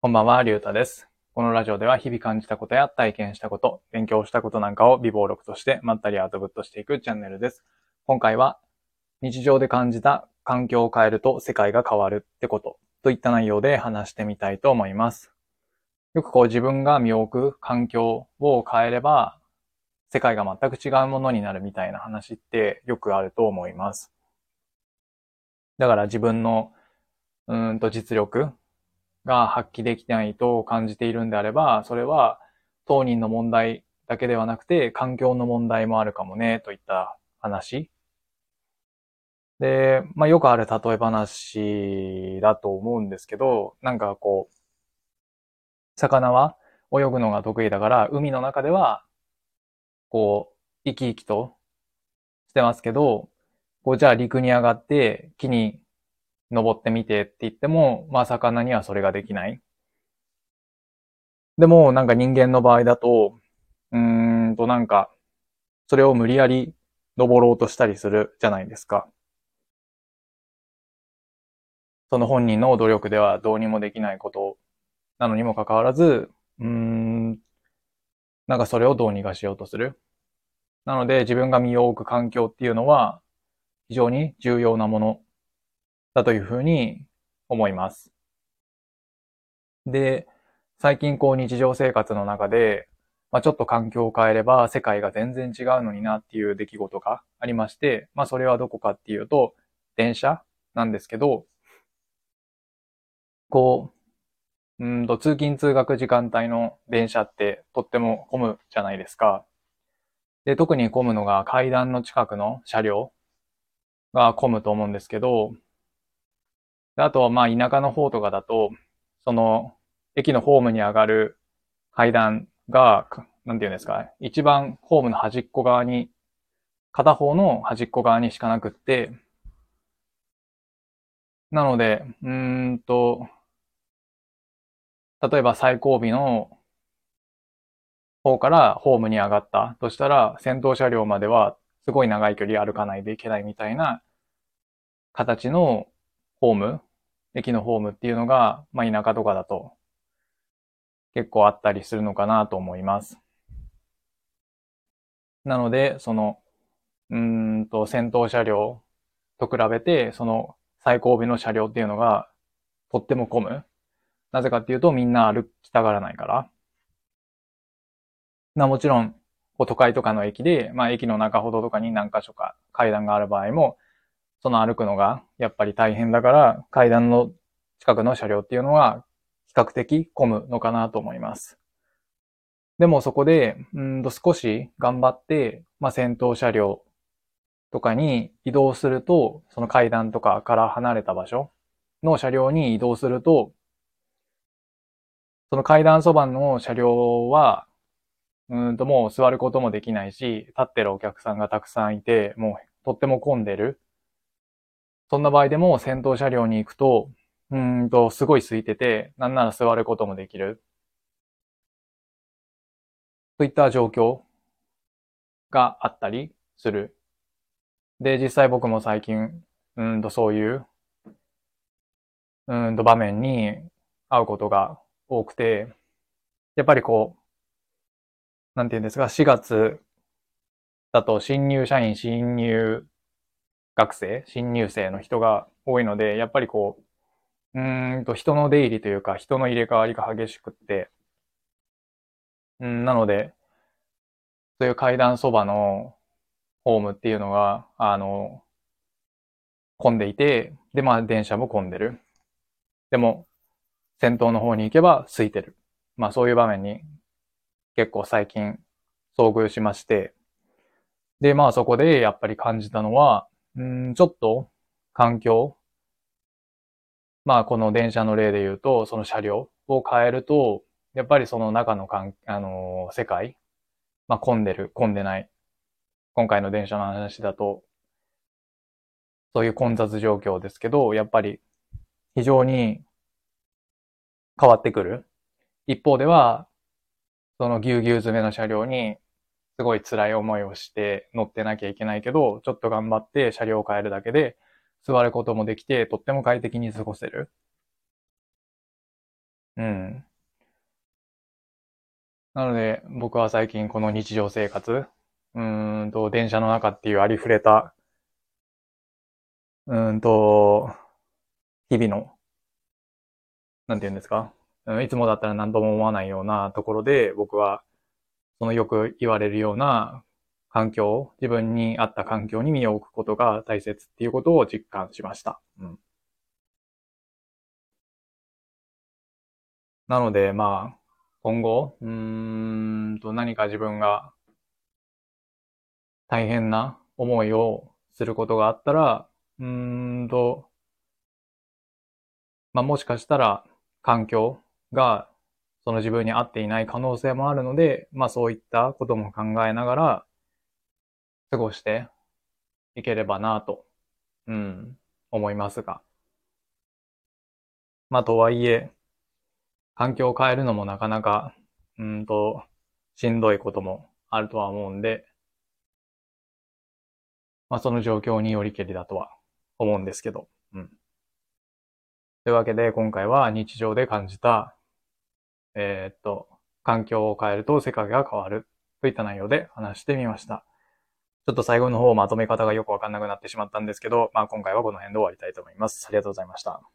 こんばんは、りゅうたです。このラジオでは日々感じたことや体験したこと、勉強したことなんかを微暴録としてまったりアウトプットしていくチャンネルです。今回は日常で感じた環境を変えると世界が変わるってことといった内容で話してみたいと思います。よくこう自分が身を置く環境を変えれば世界が全く違うものになるみたいな話ってよくあると思います。だから自分のうんと実力が発揮できないと感じているんであれば、それは当人の問題だけではなくて環境の問題もあるかもね、といった話。で、まあよくある例え話だと思うんですけど、なんかこう、魚は泳ぐのが得意だから、海の中では、こう、生き生きとしてますけど、こう、じゃあ陸に上がって木に登ってみてって言っても、まあ魚にはそれができない。でもなんか人間の場合だと、うーんとなんか、それを無理やり登ろうとしたりするじゃないですか。その本人の努力ではどうにもできないことなのにもかかわらず、うーん、なんかそれをどうにかしようとする。なので自分が身を置く環境っていうのは非常に重要なものだというふうに思います。で、最近こう日常生活の中で、まあ、ちょっと環境を変えれば世界が全然違うのになっていう出来事がありまして、まあそれはどこかっていうと、電車なんですけど、こう、うんと通勤通学時間帯の電車ってとっても混むじゃないですか。で、特に混むのが階段の近くの車両が混むと思うんですけど、あとはまあ田舎の方とかだと、その駅のホームに上がる階段が、なんていうんですか、一番ホームの端っこ側に、片方の端っこ側にしかなくって、なので、うんと、例えば最後尾の方からホームに上がったとしたら、先頭車両まではすごい長い距離歩かないといけないみたいな形のホーム、駅のホームっていうのが、まあ田舎とかだと結構あったりするのかなと思います。なので、その、うんと、先頭車両と比べて、その最後尾の車両っていうのがとっても混む。なぜかっていうとみんな歩きたがらないから。な、もちろん、都会とかの駅で、まあ駅の中ほどとかに何箇所か階段がある場合も、その歩くのがやっぱり大変だから、階段の近くの車両っていうのは比較的混むのかなと思います。でもそこで、うんと少し頑張って、まあ先頭車両とかに移動すると、その階段とかから離れた場所の車両に移動すると、その階段そばの車両は、うんともう座ることもできないし、立ってるお客さんがたくさんいて、もうとっても混んでる。そんな場合でも先頭車両に行くと、うんと、すごい空いてて、なんなら座ることもできる。といった状況があったりする。で、実際僕も最近、うんとそういう、うんと場面に会うことが多くて、やっぱりこう、なんて言うんですか、4月だと新入社員、新入学生、新入生の人が多いので、やっぱりこう、うんと人の出入りというか人の入れ替わりが激しくって、うん、なので、そういう階段そばのホームっていうのが、あの、混んでいて、で、まあ電車も混んでる。でも、先頭の方に行けば空いてる。まあそういう場面に結構最近遭遇しまして、で、まあそこでやっぱり感じたのは、うん、ちょっと環境、まあこの電車の例で言うと、その車両を変えると、やっぱりその中のかん、あのー世界、まあ混んでる、混んでない。今回の電車の話だと、そういう混雑状況ですけど、やっぱり非常に変わってくる。一方では、そのぎゅうぎゅう詰めの車両にすごい辛い思いをして乗ってなきゃいけないけど、ちょっと頑張って車両を変えるだけで座ることもできて、とっても快適に過ごせる。うん。なので、僕は最近この日常生活、うーんと、電車の中っていうありふれた、うーんと、日々の、なんて言うんですか、いつもだったら何とも思わないようなところで、僕は、そのよく言われるような環境、自分に合った環境に身を置くことが大切っていうことを実感しました。うん。なので、まあ、今後、うーんと何か自分が大変な思いをすることがあったら、うーんと、まあもしかしたら環境がその自分に合っていない可能性もあるので、まあそういったことも考えながら過ごしていければなと、うん、思いますが。まあとはいえ、環境を変えるのもなかなか、うんと、しんどいこともあるとは思うんで、まあその状況によりけりだとは思うんですけど、うん。というわけで今回は日常で感じた、えー、っと、環境を変えると世界が変わるといった内容で話してみました。ちょっと最後の方まとめ方がよくわかんなくなってしまったんですけど、まあ今回はこの辺で終わりたいと思います。ありがとうございました。